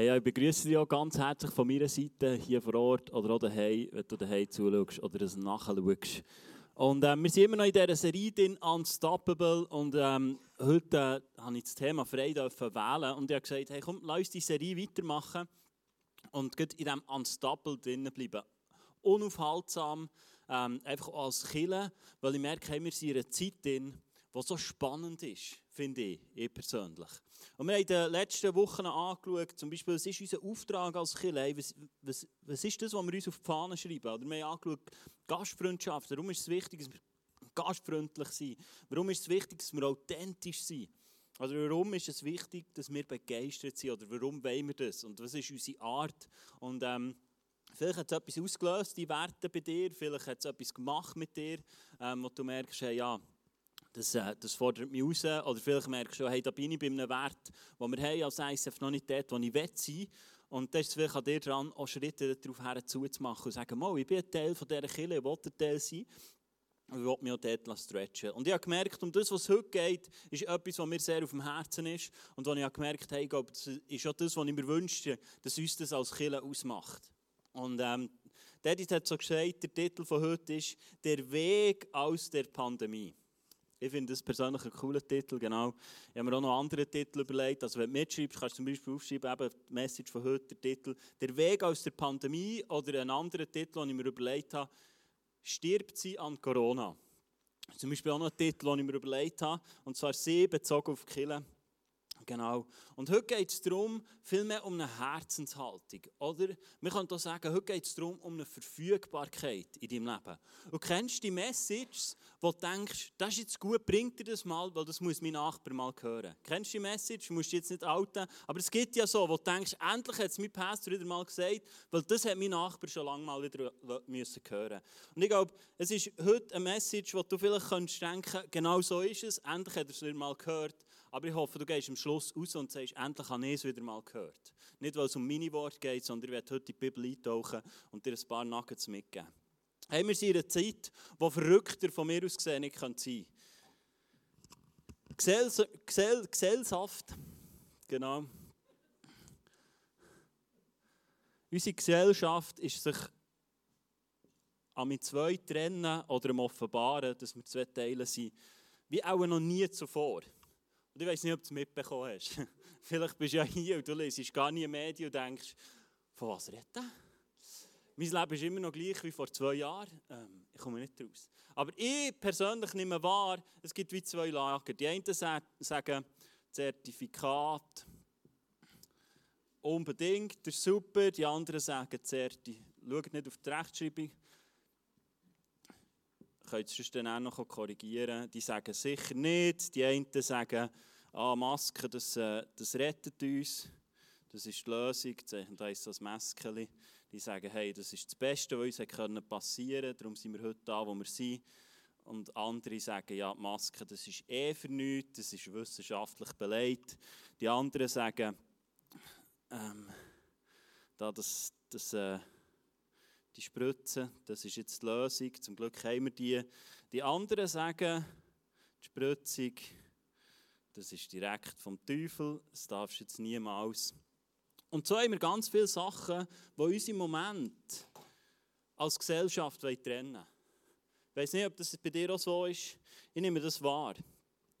Hey, ich begrüße dich auch ganz herzlich von meiner Seite hier vor Ort oder auch daheim, wenn du daheim zuschaust oder es nachschaust. Und äh, wir sind immer noch in dieser Serie drin, Unstoppable. Und ähm, heute äh, habe ich das Thema frei wählen und ich habe gesagt, hey, komm, lass uns die Serie weitermachen und in diesem Unstoppable drinnen bleiben. Unaufhaltsam, ähm, einfach als Killer, weil ich merke, hey, wir sind in einer Zeit drin, die so spannend ist, finde ich, ich persönlich. Und wir haben in den letzten Wochen angeschaut, zum Beispiel, was ist unser Auftrag als Kirche? Was, was, was ist das, was wir uns auf die Fahne schreiben? Oder wir haben angeschaut, Gastfreundschaft. Warum ist es wichtig, dass wir gastfreundlich sind? Warum ist es wichtig, dass wir authentisch sind? Oder warum ist es wichtig, dass wir begeistert sind? Oder warum wollen wir das? Und was ist unsere Art? Und ähm, vielleicht hat es etwas ausgelöst, die Werte bei dir. Vielleicht hat es etwas gemacht mit dir, ähm, wo du merkst, hey, ja, das, äh, das fordert mich raus. Oder vielleicht merkst du, hey, da bin ich bei einem Wert, den wir haben als ISF noch nicht dort, wo ich sein will. Und das ist vielleicht an dir dran, auch Schritte darauf herzumachen und sagen, ich bin ein Teil von dieser Kirche, ich will ein Teil sein. Und ich will mich auch dort stretchen. Und ich habe gemerkt, um das, was heute geht, ist etwas, was mir sehr auf dem Herzen ist. Und wo ich gemerkt habe, hey, das ist auch das, was ich mir wünschte, dass uns das als Kirche ausmacht. Und ähm, Edith hat so gesagt, der Titel von heute ist «Der Weg aus der Pandemie». Ich finde das persönlich ein cooler Titel, genau. Ich habe mir auch noch andere Titel überlegt. Also wenn du mitschreibst, kannst du zum Beispiel aufschreiben, eben die Message von heute, der Titel «Der Weg aus der Pandemie» oder einen anderen Titel, den ich mir überlegt habe, «Stirbt sie an Corona». Zum Beispiel auch noch ein Titel, den ich mir überlegt habe, und zwar «Sie bezogen auf Kille». Genau. Und heute geht es darum, vielmehr um eine Herzenshaltung. Oder man kann auch sagen, heute geht es darum, um eine Verfügbarkeit in deinem Leben. Und kennst du die Messages, wo du denkst, das ist jetzt gut, bringt dir das mal, weil das muss mein Nachbar mal hören. Kennst du die Message? Du musst jetzt nicht outen. Aber es gibt ja so, wo du denkst, endlich hat es mein Pastor wieder mal gesagt, weil das hat mein Nachbar schon lange mal wieder müssen hören Und ich glaube, es ist heute eine Message, wo du vielleicht könntest denken, genau so ist es, endlich hat er es wieder mal gehört. Aber ich hoffe, du gehst am Schluss raus und sagst, endlich habe ich es wieder mal gehört. Nicht, weil es um meine Worte geht, sondern ich werde heute in die Bibel eintauchen und dir ein paar Nuggets mitgeben. Hey, wir sind in einer Zeit, die verrückter von mir aus gesehen nicht sein kann. Gesell Gesell Gesellschaft, genau. Unsere Gesellschaft ist sich an zwei trennen oder am Offenbaren, dass wir zwei Teile sind, wie auch noch nie zuvor. Und ich weiß nicht, ob du es mitbekommen hast. Vielleicht bist du ja hier und du liest gar nie Medien und denkst, von was redet er? Mein Leben ist immer noch gleich wie vor zwei Jahren. Ähm, ich komme nicht raus. Aber ich persönlich nehme wahr, es gibt wie zwei Lager. Die einen sagen, Zertifikat, unbedingt, das ist super. Die anderen sagen, Zerti, schaut nicht auf die Rechtschreibung. Könnt ihr es dann auch noch korrigieren. Die sagen sicher nicht. Die einen sagen, ah, Maske, das, äh, das rettet uns. Das ist die Lösung. Da ist das Maskeli die sagen, hey, das ist das Beste, was uns passieren konnte, darum sind wir heute da, wo wir sind. Und andere sagen, ja, Maske, das ist eh für nichts, das ist wissenschaftlich belegt. Die anderen sagen, ähm, da das, das, äh, die Spritze, das ist jetzt die Lösung, zum Glück haben wir die. Die anderen sagen, die Spritzung, das ist direkt vom Teufel, das darfst du jetzt niemals und so haben wir ganz viele Sachen, die uns im Moment als Gesellschaft trennen wollen. Ich weiß nicht, ob das bei dir auch so ist. Ich nehme das wahr.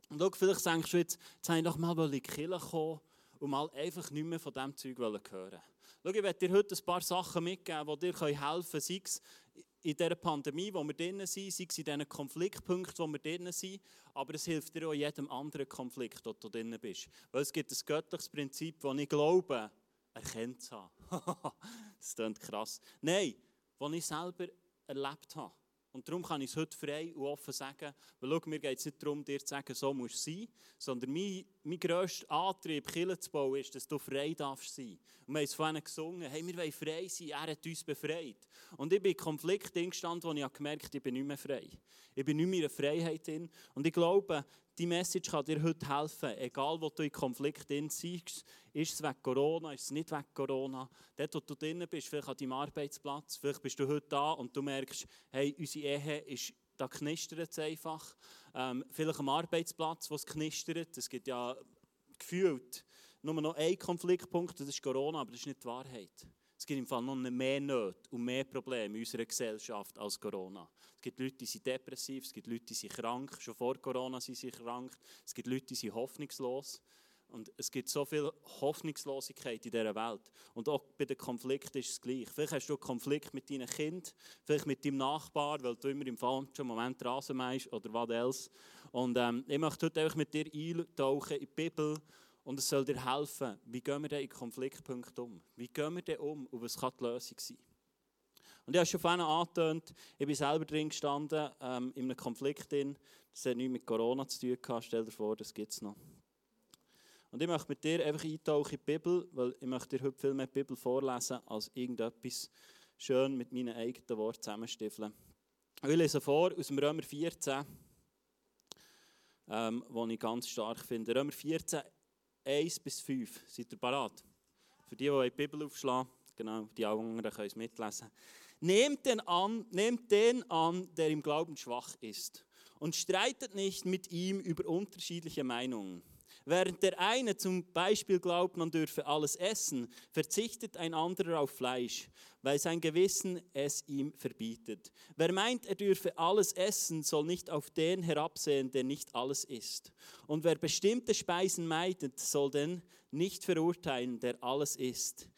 Und schau, vielleicht denkst du jetzt, jetzt habe ich doch mal in die Kirche kommen und mal einfach nicht mehr von diesem Zeug hören Schau, ich werde dir heute ein paar Sachen mitgeben, die dir helfen können, sei es in dieser Pandemie, wo wir drin sind, sei es in diesen Konfliktpunkten, wo wir drin sind, aber es hilft dir auch in jedem anderen Konflikt, wo du drin bist. Weil es gibt ein göttliches Prinzip, das ich glaube, erkennt zu haben. das klingt krass. Nein, was ich selber erlebt habe. Und darum kann ich es heute frei und offen sagen, weil schau, mir geht es nicht darum, dir zu sagen, so muss es sein, sondern mein, mein grösster Antrieb, Kirche zu bauen, ist, dass du frei darfst sein. Und wir haben es vorhin gesungen, hey, wir wollen frei sein, er hat uns befreit. Und ich bin in Konflikt gestanden, wo ich gemerkt habe, ich bin nicht mehr frei. Ich bin nicht mehr in Freiheit drin. Und ich glaube, die Message kann dir heute helfen, egal wo du in Konflikt bist, ist es wegen Corona, ist es nicht wegen Corona. Dort, wo du drin bist, vielleicht an deinem Arbeitsplatz, vielleicht bist du heute da und du merkst, hey, unsere Ehe ist, da knistert es einfach. Ähm, vielleicht am Arbeitsplatz, wo es knistert, es gibt ja gefühlt nur noch einen Konfliktpunkt, das ist Corona, aber das ist nicht die Wahrheit. Es gibt im Fall noch mehr Nöte und mehr Probleme in unserer Gesellschaft als Corona. Es gibt Leute, die sind depressiv, es gibt Leute, die sind krank, schon vor Corona sind sie krank, es gibt Leute, die sind hoffnungslos. Und es gibt so viel Hoffnungslosigkeit in dieser Welt. Und auch bei den Konflikten ist es gleich. Vielleicht hast du einen Konflikt mit deinem Kind, vielleicht mit deinem Nachbar, weil du immer im falschen Moment Rasen meinst oder was else. Und ähm, ich möchte heute mit dir eintauchen in die Bibel und es soll dir helfen, wie gehen wir denn in Konfliktpunkten um? Wie gehen wir denn um und was kann die Lösung sein? Und ich habe schon vorhin angetönt, ich bin selber drin gestanden, ähm, in einem Konflikt drin. Das hat nichts mit Corona zu tun gehabt, stell dir vor, das gibt es noch. Und ich möchte mit dir einfach eintauchen in die Bibel, weil ich möchte dir heute viel mehr die Bibel vorlesen, als irgendetwas schön mit meinen eigenen Worten zusammenstiefeln. Ich lese vor aus dem Römer 14, ähm, wo ich ganz stark finde. Römer 14, 1 bis 5. Seid ihr parat? Für die, die die Bibel aufschlagen, genau, die anderen können es mitlesen. Nehmt den, an, nehmt den an, der im Glauben schwach ist, und streitet nicht mit ihm über unterschiedliche Meinungen. Während der eine zum Beispiel glaubt, man dürfe alles essen, verzichtet ein anderer auf Fleisch, weil sein Gewissen es ihm verbietet. Wer meint, er dürfe alles essen, soll nicht auf den herabsehen, der nicht alles isst. Und wer bestimmte Speisen meidet, soll den nicht verurteilen, der alles isst.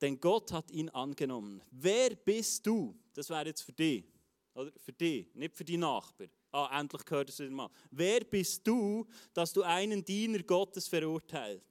Denn Gott hat ihn angenommen. Wer bist du? Das wäre jetzt für dich. Oder für dich, nicht für die Nachbarn. Ah, endlich gehört es wieder mal. Wer bist du, dass du einen Diener Gottes verurteilt?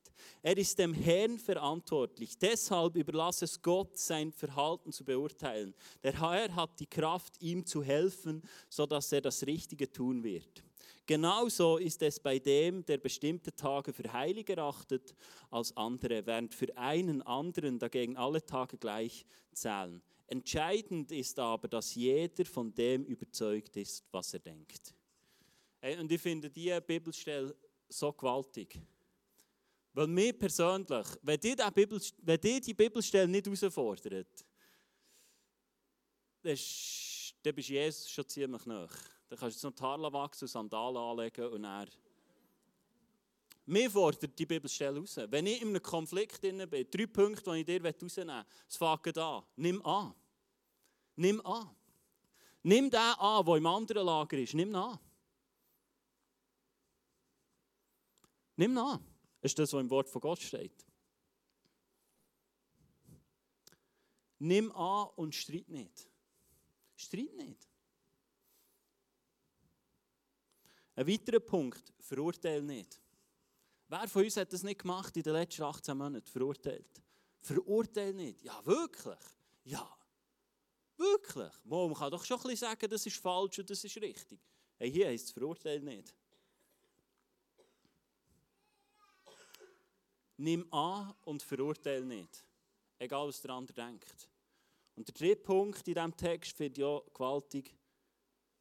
Er ist dem Herrn verantwortlich. Deshalb überlasse es Gott, sein Verhalten zu beurteilen. Der Herr hat die Kraft, ihm zu helfen, sodass er das Richtige tun wird. Genauso ist es bei dem, der bestimmte Tage für heilig erachtet als andere, während für einen anderen dagegen alle Tage gleich zählen. Entscheidend ist aber, dass jeder von dem überzeugt ist, was er denkt. Und ich finde diese Bibelstelle so gewaltig. Weil mir persönlich, wenn dir die, Bibel, die Bibelstelle nicht herausfordert, dann bist du Jesus schon ziemlich nah. Dann kannst du jetzt noch die Haare wachsen und Sandalen anlegen und er. Mir fordert die Bibelstelle raus. Wenn ich in einem Konflikt bin, drei Punkte, die ich dir rausnehmen will, es fängt an. Nimm an. Nimm an. Nimm den an, der im anderen Lager ist. Nimm ihn an. Nimm ihn an. Das ist das, was im Wort von Gott steht. Nimm an und streit nicht. Streit nicht. Ein weiterer Punkt, verurteile nicht. Wer von uns hat das nicht gemacht in den letzten 18 Monaten? Verurteilt. Verurteile nicht. Ja, wirklich. Ja. Wirklich? Man kann doch schon ein bisschen sagen, das ist falsch und das ist richtig. Hey, hier heißt es verurteilen nicht. Nimm an und verurteile nicht. Egal, was der andere denkt. Und der dritte Punkt in diesem Text finde ich auch gewaltig.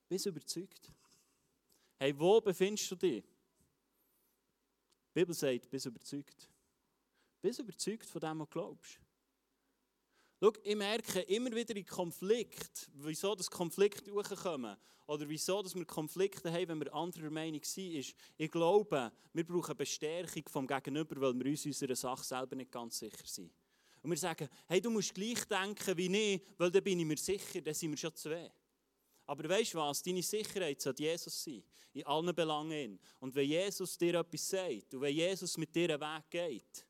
Bist überzeugt? Hey, wo befindest du dich? Die Bibel sagt, bist überzeugt. Bist überzeugt von dem, was du glaubst. Schau, ich merke immer wieder in Konflikt, wieso das Konflikte hochkommen oder wieso dass wir Konflikte haben, wenn wir anderer Meinung sind, ist, ich glaube, wir brauchen Bestärkung vom Gegenüber, weil wir uns unserer Sache selber nicht ganz sicher sind. Und wir sagen, hey, du musst gleich denken wie ich, weil dann bin ich mir sicher, dann sind wir schon zwei. Aber weißt du was? Deine Sicherheit soll Jesus sein. In allen Belangen. Und wenn Jesus dir etwas sagt und wenn Jesus mit dir einen Weg geht,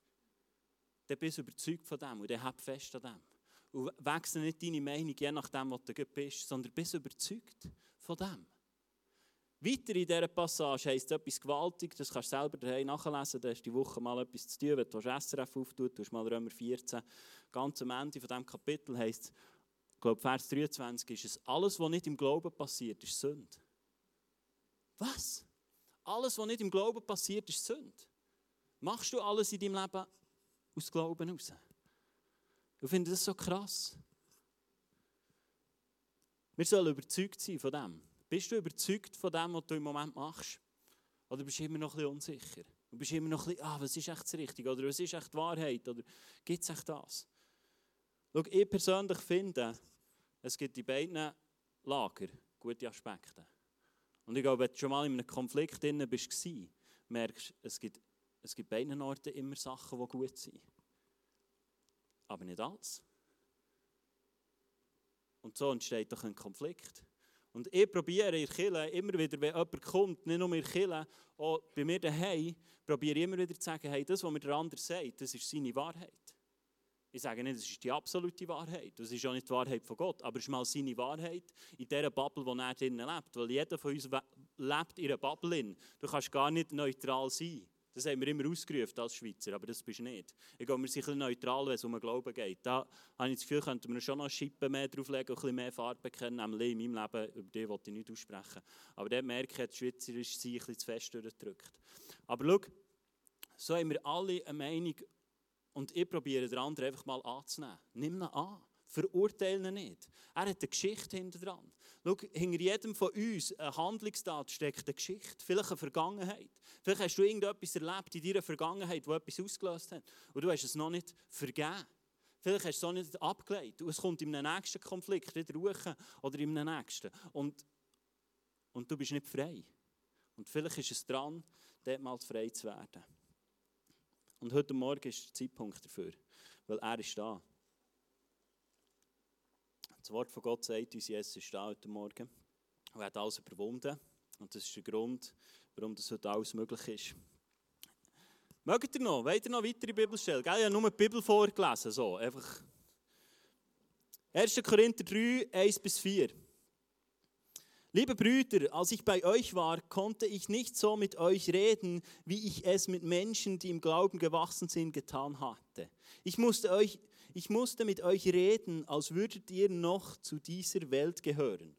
dann bist du überzeugt von dem und dann hab fest an dem. Und wechsle nicht deine Meinung, je nachdem, was du bist, sondern bist überzeugt von dem. Weiter in dieser Passage heisst etwas gewaltig, das kannst du selber daheim nachlesen, da hast die Woche mal etwas zu tun, wenn du SRF auftust, du hast mal Römer 14, ganz am Ende von diesem Kapitel heisst es, ich glaube Vers 23 ist es, alles, was nicht im Glauben passiert, ist Sünde. Was? Alles, was nicht im Glauben passiert, ist Sünde. Machst du alles in deinem Leben aus Glauben heraus? Ich finde das so krass. Wir sollen überzeugt sein von dem. Bist du überzeugt von dem, was du im Moment machst? Oder bist du immer noch ein bisschen unsicher? Du bist immer noch ein bisschen, ah, was ist echt das Richtige? Oder was ist echt die Wahrheit? Oder gibt es echt das? Schau, ich persönlich finde, es gibt in beiden Lager gute Aspekte. Und ich glaube, wenn du schon mal in einem Konflikt drin bist, merkst du, es gibt es gibt beiden Orten immer Sachen, die gut sind. Aber nicht alles. Und so entsteht doch ein Konflikt. Und ich probiere in Kirche immer wieder, wenn jemand kommt, nicht nur in Kirche, auch bei mir daheim, probiere ich immer wieder zu sagen, hey, das, was mir der andere sagt, das ist seine Wahrheit. Ich sage nicht, das ist die absolute Wahrheit. Das ist auch nicht die Wahrheit von Gott. Aber es ist mal seine Wahrheit in dieser Bubble, wo er drinnen lebt. Weil jeder von uns lebt in einer Bubble. Du kannst gar nicht neutral sein. Das haben wir immer ausgerufen als Schweizer, aber das bist du nicht. Ich glaube, wir sind ein bisschen neutral, wenn es um den Glauben geht. Da habe ich das Gefühl, könnten wir schon noch Schippen mehr drauflegen und ein bisschen mehr Farbe kennen. Nämlich in meinem Leben, über die wollte ich nicht aussprechen. Aber dort merke ich, die Schweizer sich ein bisschen zu fest durchgedrückt. Aber schau, so haben wir alle eine Meinung und ich probiere den anderen einfach mal anzunehmen. Nimm ihn an. Verurteile ihn nicht. Er hat eine Geschichte hinter dran. Schau, hinter jedem von uns, eine Handlungstat, steckt eine Geschichte, vielleicht eine Vergangenheit. Vielleicht hast du irgendetwas erlebt in deiner Vergangenheit, das etwas ausgelöst hat. Und du hast es noch nicht vergeben. Vielleicht hast du es noch nicht abgelegt. Und es kommt in einem nächsten Konflikt wieder ruhen oder in einem nächsten. Und, und du bist nicht frei. Und vielleicht ist es dran, dort mal frei zu werden. Und heute Morgen ist der Zeitpunkt dafür, weil er ist da. Wort von Gott sagt uns, Jesus ist da heute Morgen und hat alles überwunden. Und das ist der Grund, warum das heute alles möglich ist. Mögt ihr noch? Wollt ihr noch weitere Bibelstellen? Ich habe nur die Bibel vorgelesen. So, einfach. 1. Korinther 3, 1 bis 4. Liebe Brüder, als ich bei euch war, konnte ich nicht so mit euch reden, wie ich es mit Menschen, die im Glauben gewachsen sind, getan hatte. Ich musste, euch, ich musste mit euch reden, als würdet ihr noch zu dieser Welt gehören.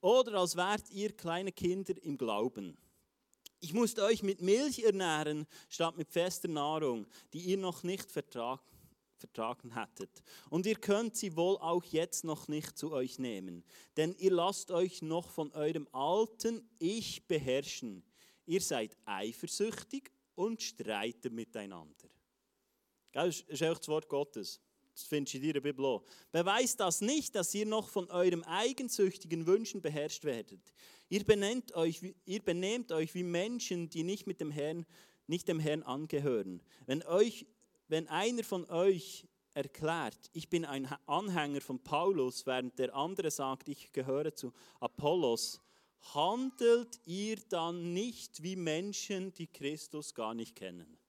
Oder als wärt ihr kleine Kinder im Glauben. Ich musste euch mit Milch ernähren, statt mit fester Nahrung, die ihr noch nicht vertragt vertragen hättet. Und ihr könnt sie wohl auch jetzt noch nicht zu euch nehmen, denn ihr lasst euch noch von eurem alten Ich beherrschen. Ihr seid eifersüchtig und streitet miteinander. Das ist auch das Wort Gottes. Das findest du in deiner Bibel auch. Beweist das nicht, dass ihr noch von eurem eigensüchtigen Wünschen beherrscht werdet. Ihr benehmt euch, ihr benehmt euch wie Menschen, die nicht mit dem Herrn, nicht dem Herrn angehören. Wenn euch wenn einer von euch erklärt, ich bin ein Anhänger von Paulus, während der andere sagt, ich gehöre zu Apollos, handelt ihr dann nicht wie Menschen, die Christus gar nicht kennen?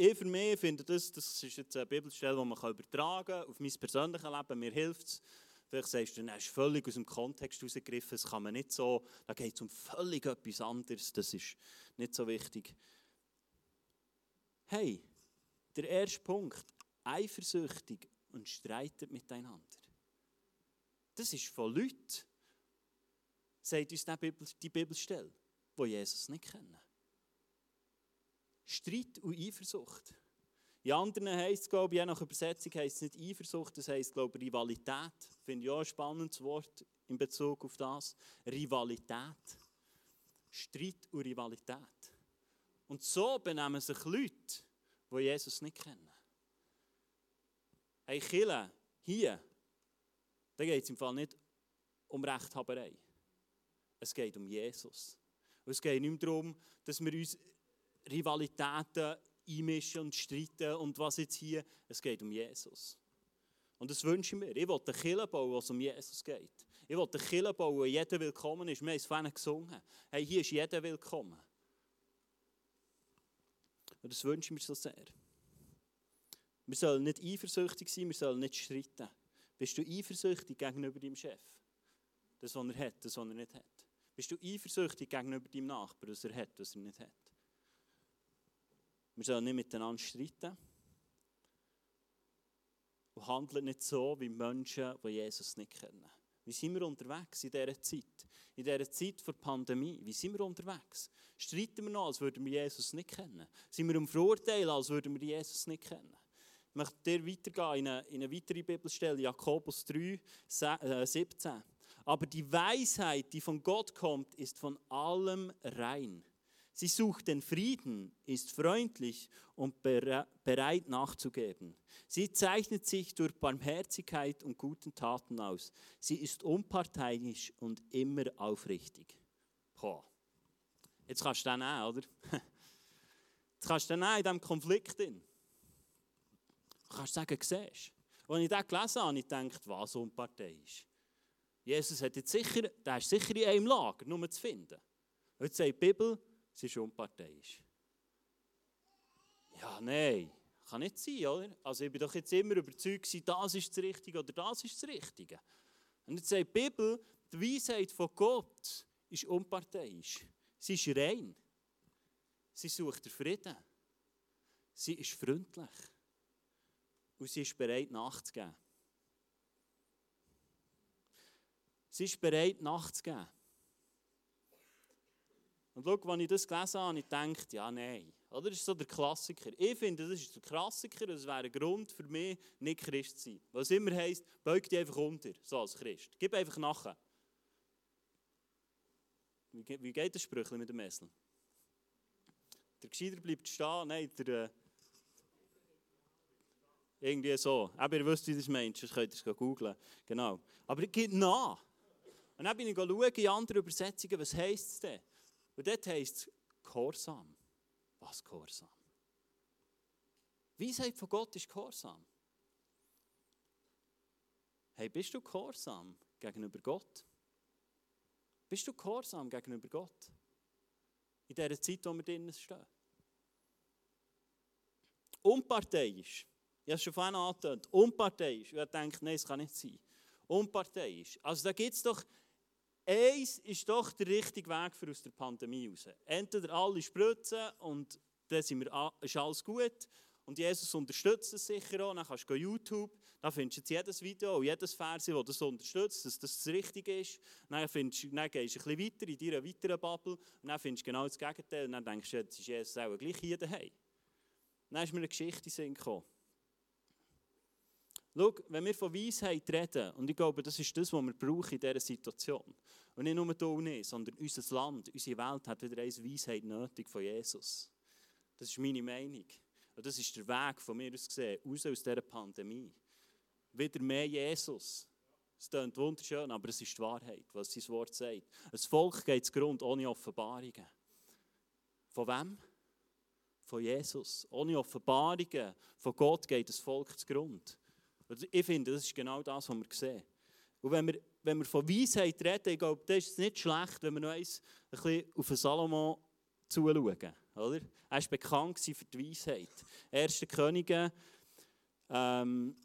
Ich für mich finde, das, das ist jetzt eine Bibelstelle, die man übertragen kann auf mein persönliches Leben. Mir hilft es. Vielleicht sagst du, das ist völlig aus dem Kontext herausgegriffen. Das kann man nicht so, da geht es um völlig etwas anderes. Das ist nicht so wichtig. Hey, der erste Punkt, eifersüchtig und streitet miteinander. Das ist von Leuten, sagt uns die Bibelstelle, die Jesus nicht kennen. Streit und Eifersucht. In anderen heisst es, glaube ich, je nach Übersetzung heisst es nicht Eifersucht, das heisst, glaube ich, Rivalität. Finde ich auch ein spannendes Wort in Bezug auf das. Rivalität. Streit und Rivalität. Und so benehmen sich Leute, die Jesus nicht kennen. Hey, Kille, hier, da geht es im Fall nicht um Rechthaberei. Es geht um Jesus. Und es geht nicht darum, dass wir uns Rivalitäten einmischen und streiten und was jetzt hier. Es geht um Jesus. Und das wünsche ich mir. Ich will eine Kille bauen, wo es um Jesus geht. Ich will eine Kille bauen, jeder willkommen ist. Wir haben es vorhin gesungen. Hey, hier ist jeder willkommen. Und das wünsche ich mir so sehr. Wir sollen nicht eifersüchtig sein, wir sollen nicht streiten. Bist du eifersüchtig gegenüber deinem Chef? Das, was er hat, das, was er nicht hat. Bist du eifersüchtig gegenüber deinem Nachbarn, was er hat, was er nicht hat? Wir sollen nicht miteinander streiten. Und handeln nicht so wie Menschen, die Jesus nicht kennen. Wie sind wir unterwegs in dieser Zeit? In dieser Zeit der Pandemie. Wie sind wir unterwegs? Streiten wir noch, als würden wir Jesus nicht kennen? Sind wir im Verurteilen, als würden wir Jesus nicht kennen? Ich möchte dir weitergehen in eine, in eine weitere Bibelstelle, Jakobus 3, 17. Äh, Aber die Weisheit, die von Gott kommt, ist von allem rein. Sie sucht den Frieden, ist freundlich und bereit nachzugeben. Sie zeichnet sich durch Barmherzigkeit und guten Taten aus. Sie ist unparteiisch und immer aufrichtig. Boah. Jetzt kannst du den nehmen, oder? Jetzt kannst du nehmen in diesem Konflikt. Drin. Du kannst sagen, siehst du. Als ich das gelesen habe, ich gedacht, was unparteiisch. Jesus hat jetzt sicher, der ist sicher in einem Lager, nur zu finden. Jetzt sagt die Bibel, sie ist unparteiisch. Ja, nein, kann nicht sein, oder? Also ich bin doch jetzt immer überzeugt, das ist das Richtige oder das ist das Richtige. Und jetzt sagt die Bibel, die Weisheit von Gott ist unparteiisch. Sie ist rein. Sie sucht den Frieden. Sie ist freundlich. Und sie ist bereit nachzugeben. Sie ist bereit nachzugeben. Und schau, als ich das gelesen habe, ich gedacht, ja, nein. Oder? Das ist so der Klassiker. Ich finde, das ist der Klassiker und es wäre ein Grund für mich, nicht Christ zu sein. Was immer heisst, beug dich einfach unter, so als Christ. Gib einfach nachher. Wie, geht das Sprüchchen mit dem Messel? Der Gescheiter bleibt stehen, nein, der... Äh, irgendwie so. Aber ihr wisst, wie das meint, sonst könnt ihr es googeln. Genau. Aber geht nach. Und dann bin ich schauen in anderen Übersetzungen, was heisst es denn? Und dort heisst es Gehorsam. Was Gehorsam? Weisheit von Gott ist Gehorsam. Hey, bist du Gehorsam gegenüber Gott? Bist du gehorsam gegenüber Gott? In dieser Zeit, wo wir drinnen stehen. Unparteiisch. Ich habe es schon vorhin angetönt. Unparteiisch. Ich denke, nein, es kann nicht sein. Unparteiisch. Also da gibt es doch, eins ist doch der richtige Weg für aus der Pandemie raus. Entweder alle spritzen und dann sind wir, ist alles gut. Und Jesus unterstützt es sicher auch. Dann kannst du YouTube, da findest du jetzt jedes Video und jedes Vers, das das unterstützt, dass das das Richtige ist. Dann, findest, dann gehst du ein bisschen weiter in deiner weiteren Bubble und dann findest du genau das Gegenteil. Und dann denkst du, jetzt ist Jesus auch gleich hier daheim. Dann ist mir eine Geschichte in gekommen. Schau, wenn wir von Weisheit reden, und ich glaube, das ist das, was wir brauchen in dieser Situation, und nicht nur du nicht, sondern unser Land, unsere Welt hat wieder eine Weisheit nötig von Jesus. Das ist meine Meinung. Und das ist der Weg von mir aus gesehen, raus aus dieser Pandemie. Wieder mehr Jesus. Es klingt wunderschön, aber es ist die Wahrheit, was sein Wort sagt. Ein Volk geht zu Grund ohne Offenbarungen. Von wem? Von Jesus. Ohne Offenbarungen von Gott geht das Volk zu Grund. Und ich finde, das ist genau das, was wir sehen. Und wenn wir, wenn wir von Weisheit reden, ich glaube, das ist nicht schlecht, wenn wir noch ein bisschen auf Salomo zuschauen. Oder? Er war bekannt für die Weisheit. 1. Könige ähm,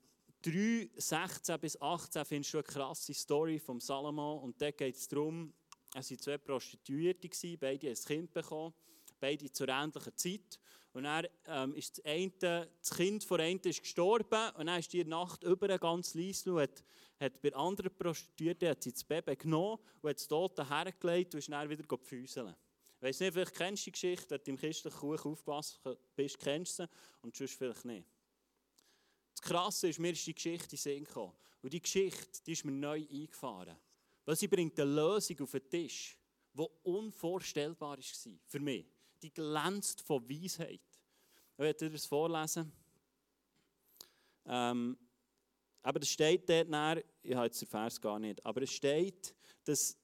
3, 16 bis 18 findest du eine krasse Story vom Salomo. Und da geht es darum, es waren zwei Prostituierte, beide haben ein Kind bekommen, beide zur ähnlichen Zeit. Und dann ähm, ist das, eine, das Kind von einem ist gestorben und dann ist die Nacht über ganz leise und hat, hat bei anderen Prostituierten hat sie das Baby genommen und hat das Tote hergelegt und ist dann wieder gefüßeln. Ich weiß nicht, vielleicht kennst du die Geschichte, wenn du im christlichen Kuchen aufgewachsen bist, kennst du sie und sonst vielleicht nicht. Das Krasse ist, mir ist die Geschichte in Sinn gekommen. Und die Geschichte, die ist mir neu eingefahren. Weil sie bringt eine Lösung auf den Tisch, die unvorstellbar war für mich. Die glänzt von Weisheit. Ich werde dir das vorlesen. Ähm, aber es steht dort nachher, ich habe jetzt den Vers gar nicht, aber es steht, dass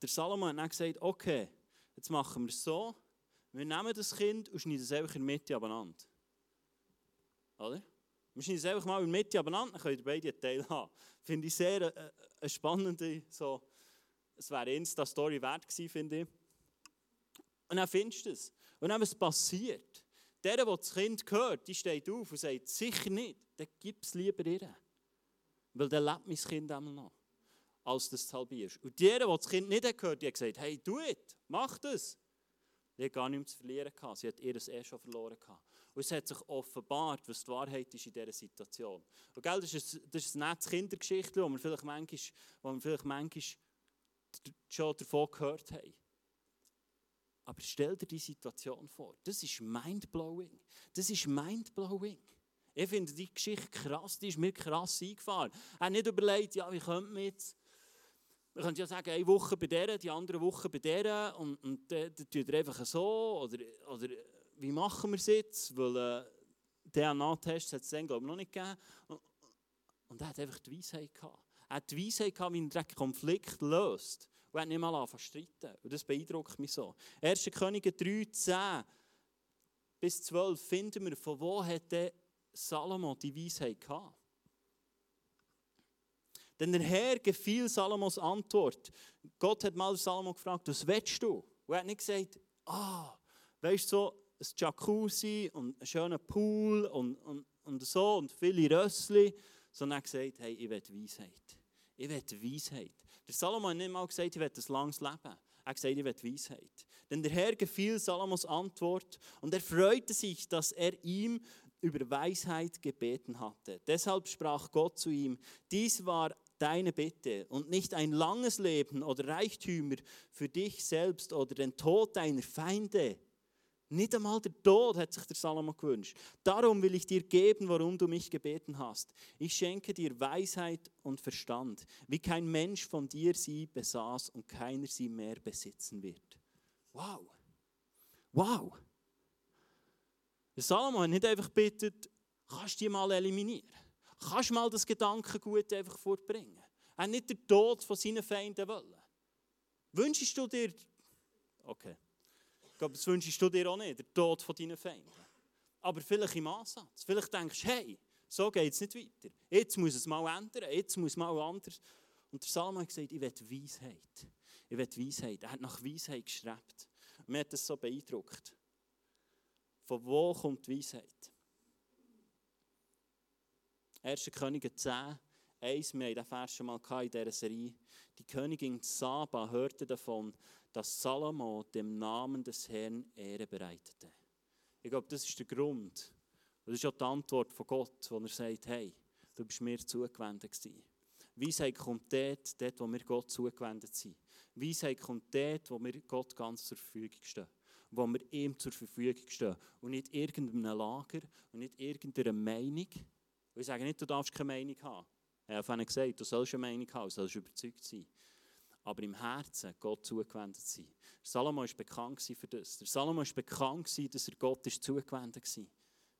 der Salomon hat gesagt, okay, Jetzt machen wir es so, wir nehmen das Kind und schneiden es einfach in der Mitte abeinander. Oder? Wir schneiden es einfach mal in der Mitte abeinander, dann könnt ihr beide einen Teil haben. Finde ich sehr äh, äh eine spannende, so, es wäre Insta-Story wert gewesen, finde ich. Und dann findest du es. Und dann, was passiert? Der, der das Kind hört, die steht auf und sagt, sicher nicht, dann gib es lieber ihr. Weil dann lebt mein Kind einmal noch als das halbierst. Und die, die das Kind nicht gehört die hat gesagt, hey, tu es, mach das. Die hat gar nichts zu verlieren gehabt. Sie hat ihr das eh schon verloren gehabt. Und es hat sich offenbart, was die Wahrheit ist in dieser Situation. Und gell, das ist, eine nette Kindergeschichte, wo wir vielleicht manchmal, wo wir vielleicht manchmal schon davon gehört haben. Aber stell dir die Situation vor. Das ist mindblowing. Das ist mindblowing. Ich finde die Geschichte krass, die ist mir krass eingefahren. Er hat nicht überlegt, ja, wie könnte man jetzt man könnte ja sagen, eine Woche bei der, die andere Woche bei der und, und dann tut er einfach so. Oder, oder wie machen wir es jetzt? Weil äh, DNA-Tests hat es dann, glaube ich, noch nicht gegeben. Und, und er hat einfach die Weisheit gehabt. Er hat die Weisheit gehabt, wie er den Konflikt löst. Und hat nicht mal angefangen zu streiten. Und das beeindruckt mich so. 1. Könige 3, 10 bis 12 finden wir, von wo hat der Salomo die Weisheit gehabt. Denn der Herr gefiel Salomos Antwort. Gott hat mal Salomo gefragt, was willst du? Und er hat nicht gesagt, ah, weißt du, so ein Jacuzzi und ein schöner Pool und, und, und so und viele Rössli, sondern er hat gesagt, hey, ich will Weisheit. Ich will Weisheit. Der Salomo hat nicht mal gesagt, ich will ein langes Leben. Er hat gesagt, ich will Weisheit. Denn der Herr gefiel Salomos Antwort und er freute sich, dass er ihm über Weisheit gebeten hatte. Deshalb sprach Gott zu ihm, dies war deine Bitte und nicht ein langes Leben oder Reichtümer für dich selbst oder den Tod deiner Feinde. Nicht einmal der Tod hat sich der Salomo gewünscht. Darum will ich dir geben, warum du mich gebeten hast. Ich schenke dir Weisheit und Verstand, wie kein Mensch von dir sie besaß und keiner sie mehr besitzen wird. Wow! Wow! Der Salomo hat nicht einfach bittet, kannst du die mal eliminieren? Kannst du mal das Gedankengut einfach fortbringen? Er hat nicht den Tod von seinen Feinden wollen. Wünschst du dir, okay, ich glaube, das wünschst du dir auch nicht, den Tod von deinen Feinden. Aber vielleicht im Ansatz. Vielleicht denkst du, hey, so geht es nicht weiter. Jetzt muss es mal ändern, jetzt muss es mal anders. Und der Salman hat gesagt, ich will Weisheit. Ich will Weisheit. Er hat nach Weisheit gestrebt. Und mir hat das so beeindruckt. Von wo kommt Weisheit? 1. Könige 10, 1, wir haben diesen Vers schon mal in dieser Serie. Die Königin Saba hörte davon, dass Salomo dem Namen des Herrn Ehre bereitete. Ich glaube, das ist der Grund. Das ist auch die Antwort von Gott, wo er sagt, hey, du bist mir zugewendet gewesen. Weisheit kommt dort, dort, wo wir Gott zugewendet sind. Weisheit kommt dort, wo wir Gott ganz zur Verfügung stehen. Wo wir ihm zur Verfügung stehen. Und nicht irgendeinem Lager und nicht irgendeiner Meinung, ich sage nicht, du darfst keine Meinung haben. Er hat gesagt, du sollst eine Meinung haben, du sollst überzeugt sein. Aber im Herzen Gott zugewendet sein. Der Salomo war bekannt für das. Der Salomo war bekannt, dass er Gott ist zugewendet war.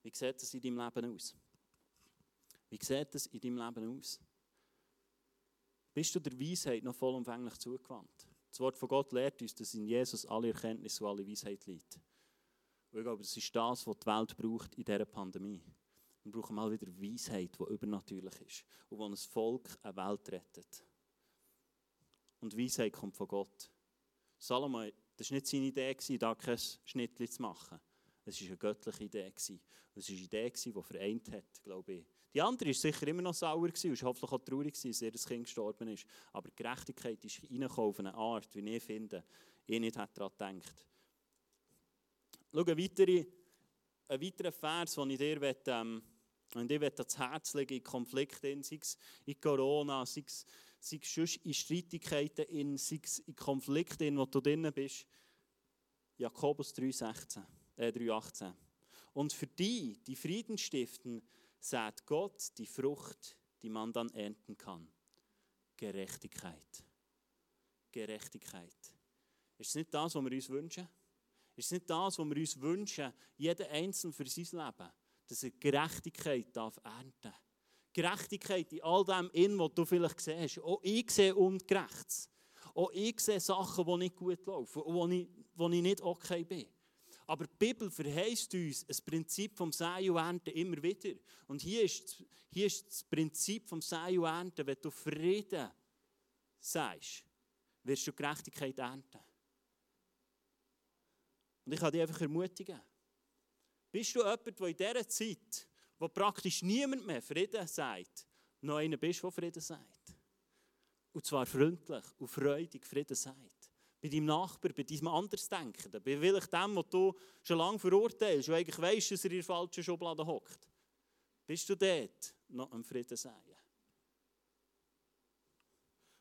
Wie sieht das in deinem Leben aus? Wie sieht das in deinem Leben aus? Bist du der Weisheit noch vollumfänglich zugewandt? Das Wort von Gott lehrt uns, dass in Jesus alle Erkenntnis und alle Weisheit liegt. Und ich glaube, das ist das, was die Welt braucht in dieser Pandemie. Wir brauchen mal wieder Weisheit, die übernatürlich ist und die ein Volk, eine Welt rettet. Und Weisheit kommt von Gott. Salomo, das war nicht seine Idee, da kein Schnittchen zu machen. Es war eine göttliche Idee. Es war eine Idee, die vereint hat, glaube ich. Die andere war sicher immer noch sauer und war hoffentlich auch traurig, dass ihr Kind gestorben ist. Aber die Gerechtigkeit ist reingekommen auf eine Art, wie ich finde, ich nicht daran gedacht. Schau, eine weitere, ein weiterer Vers, den ich dir möchte, ähm, und ich möchte das Herz legen in Konflikten, sei es in Corona, sei es, sei es in Streitigkeiten, in, sei es in Konflikten, in wo du drin bist. Jakobus 3,16, äh 3,18. Und für die, die Frieden stiften, sagt Gott die Frucht, die man dann ernten kann. Gerechtigkeit. Gerechtigkeit. Ist es nicht das, was wir uns wünschen? Ist es nicht das, was wir uns wünschen, jeder Einzelne für sein Leben? dass er Gerechtigkeit darf ernten Gerechtigkeit in all dem, in, was du vielleicht siehst. Auch ich sehe Ungerechtes. Auch ich sehe Sachen, die nicht gut laufen, wo ich, wo ich nicht okay bin. Aber die Bibel verheißt uns ein Prinzip vom Säen und Ernten immer wieder. Und hier ist, hier ist das Prinzip vom Säen und Ernten, wenn du Frieden sagst, wirst du Gerechtigkeit ernten. Und ich kann dich einfach ermutigen. Bist du jemand, der in dieser Zeit, wo praktisch niemand mehr Frieden sagt, noch einer bist, der Frieden sagt? Und zwar freundlich und freudig Frieden sagt. Bei deinem Nachbar, bei deinem Andersdenkenden, bei vielleicht dem, den du schon lange verurteilst und eigentlich weißt, dass er in der falschen Schublade hockt. Bist du dort noch am Frieden?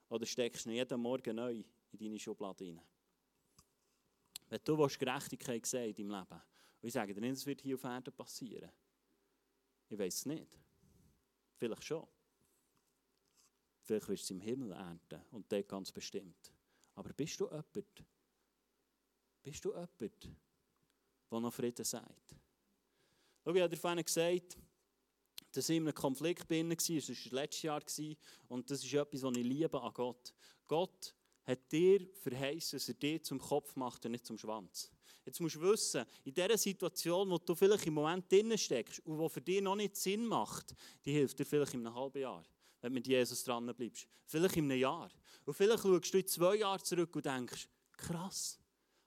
Oder steckst du jeden Morgen neu in deine Schublade rein? Wenn du Gerechtigkeit sehen in deinem Leben und ich sage dir nicht, wird hier auf Erden passieren. Ich weiß es nicht. Vielleicht schon. Vielleicht wirst du es im Himmel ernten und dort ganz bestimmt. Aber bist du jemand, bist du jemand, der noch Frieden sagt? Ich habe dir gesagt, dass ich in einem Konflikt bin, das war das letzte Jahr und das ist etwas, was ich liebe an Gott. Gott hat dir verheißen, dass er dir zum Kopf macht und nicht zum Schwanz. Jetzt musst du wissen, in dieser Situation, wo du vielleicht im Moment drin steckst und die für dich noch nicht Sinn macht, die hilft dir vielleicht in einem halben Jahr, wenn du mit Jesus dran bleibst. Vielleicht in einem Jahr. Und vielleicht schaust du in zwei Jahre zurück und denkst, krass.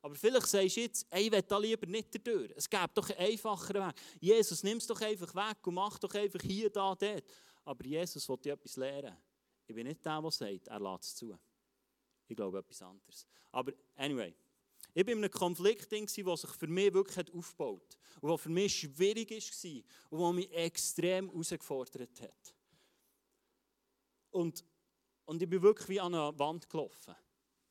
Aber vielleicht sagst du jetzt, ey, ich will da lieber nicht durch. Es gibt doch einen einfacheren Weg. Jesus, nimm es doch einfach weg und mach doch einfach hier, da, dort. Aber Jesus will dir etwas lehren. Ich bin nicht der, der sagt, er lässt es zu. Ich glaube etwas anderes. Aber anyway, ich war in einem Konflikt, der sich für mich wirklich aufgebaut hat. Und der für mich schwierig war und der mich extrem herausgefordert hat. Und, und ich bin wirklich wie an eine Wand gelaufen.